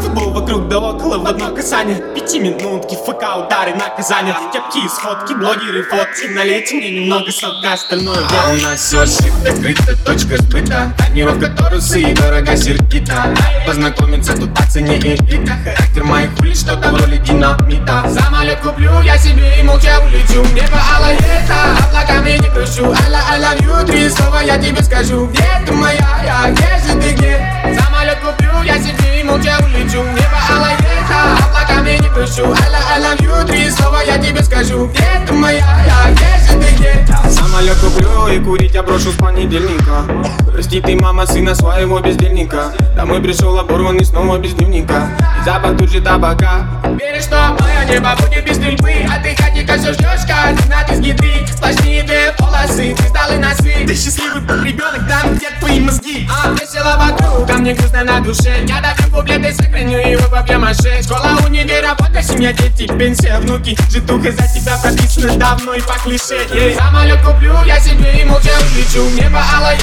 Футбол вокруг да около в одно касание Пяти минутки, ФК, удары, наказания. Кепки и сходки, блогеры, фотки. Налейте мне немного сока, остальное А у нас все шифт, открыта точка сбыта. Тонировка Торуса и дорого сердита. Познакомиться тут по цене элита. Характер моих улиц, что-то в роли динамита. Самолет куплю, я себе и молча улечу. Небо алое лето, облаками не кручу I I love you, три слова я тебе скажу Где ты моя, я, где же ты, где? Самолет куплю, я себе и молча улечу. Небо алое лето, облаками не I love, I love you, три слова я тебе скажу Где ты моя, я, где же ты, где? Самолет куплю и курить я брошу с понедельника. Прости ты, мама, сына своего бездельника. Домой пришел оборванный снова без дневника. И запах тут же табака. Веришь, что мое небо будет без стрельбы А ты хотика все ждешь, координат из еды Сплошные Ты счастливый ребенок, там где твои мозги. А, Весело вокруг, а мне грустно на душе. Я допью куплеты, сохраню его по пьемаше Школа, универ, работа, семья, дети, пенсия, внуки. Житуха за тебя прописана давно и по клише. Ей, Самолет куплю, я себе и молча улечу. Небо алое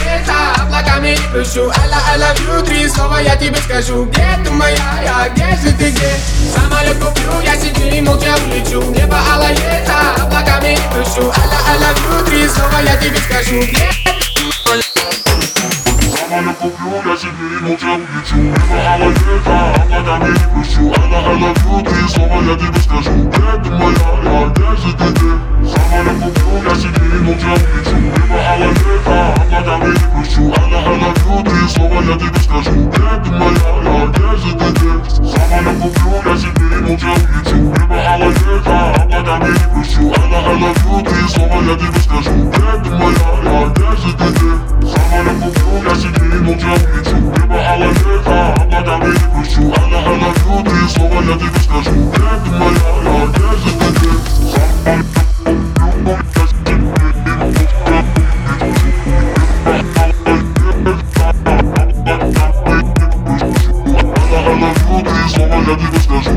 облаками прыщу I I love you, три слова я тебе скажу. Где ты моя, облаками не прыщу I love, I love you, три слова я тебе скажу. Где Самолет куплю, я себе и молча улечу. Алое лето, облаками не прыщу Алла, алла, вью, три слова я тебе скажу. Где ты моя, я, где же ты, куплю, я себе и молча улечу. Алое лето, облаками не прыщу Алла, алла, вью, три слова я тебе скажу. Где моя, я тебе скажу Где ты моя, я, где же ты, где? Самолет куплю, я себе и молча улечу Небо алое лето, облаками не прыщу Алла, алла, вью, три слова я тебе скажу Где ты моя, я, где же ты, где? Самолет куплю, я себе и молча Слова я тебе скажу